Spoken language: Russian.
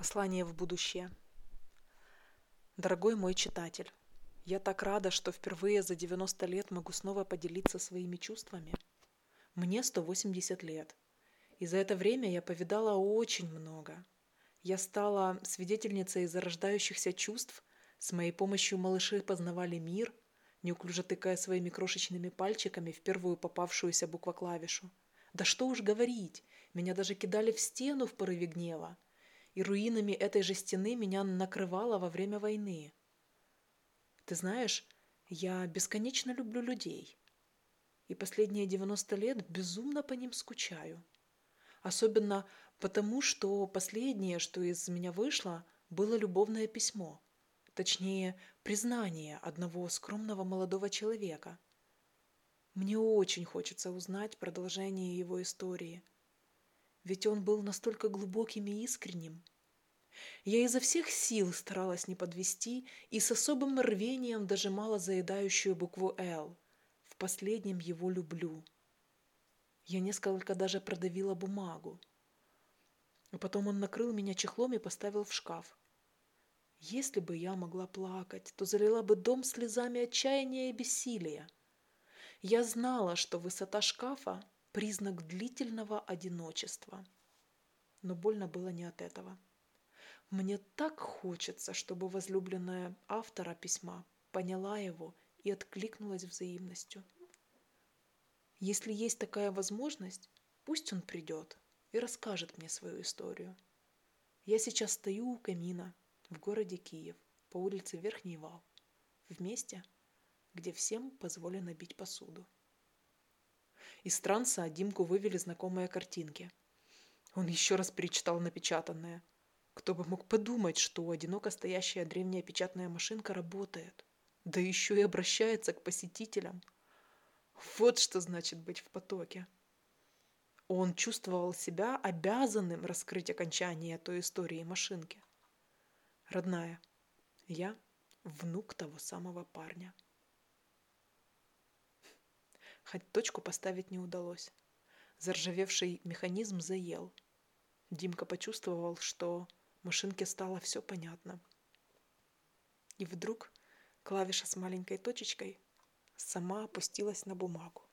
Послание в будущее. Дорогой мой читатель, я так рада, что впервые за 90 лет могу снова поделиться своими чувствами. Мне 180 лет, и за это время я повидала очень много. Я стала свидетельницей зарождающихся чувств, с моей помощью малыши познавали мир, неуклюже тыкая своими крошечными пальчиками в первую попавшуюся буквоклавишу. Да что уж говорить, меня даже кидали в стену в порыве гнева – и руинами этой же стены меня накрывало во время войны. Ты знаешь, я бесконечно люблю людей. И последние 90 лет безумно по ним скучаю. Особенно потому, что последнее, что из меня вышло, было любовное письмо. Точнее, признание одного скромного молодого человека. Мне очень хочется узнать продолжение его истории – ведь он был настолько глубоким и искренним. Я изо всех сил старалась не подвести и с особым рвением дожимала заедающую букву «Л». В последнем его люблю. Я несколько даже продавила бумагу. А потом он накрыл меня чехлом и поставил в шкаф. Если бы я могла плакать, то залила бы дом слезами отчаяния и бессилия. Я знала, что высота шкафа признак длительного одиночества. Но больно было не от этого. Мне так хочется, чтобы возлюбленная автора письма поняла его и откликнулась взаимностью. Если есть такая возможность, пусть он придет и расскажет мне свою историю. Я сейчас стою у камина в городе Киев по улице Верхний Вал, в месте, где всем позволено бить посуду. Из транса Димку вывели знакомые картинки. Он еще раз перечитал напечатанное. Кто бы мог подумать, что одиноко стоящая древняя печатная машинка работает. Да еще и обращается к посетителям. Вот что значит быть в потоке. Он чувствовал себя обязанным раскрыть окончание той истории машинки. Родная, я внук того самого парня хоть точку поставить не удалось. Заржавевший механизм заел. Димка почувствовал, что машинке стало все понятно. И вдруг клавиша с маленькой точечкой сама опустилась на бумагу.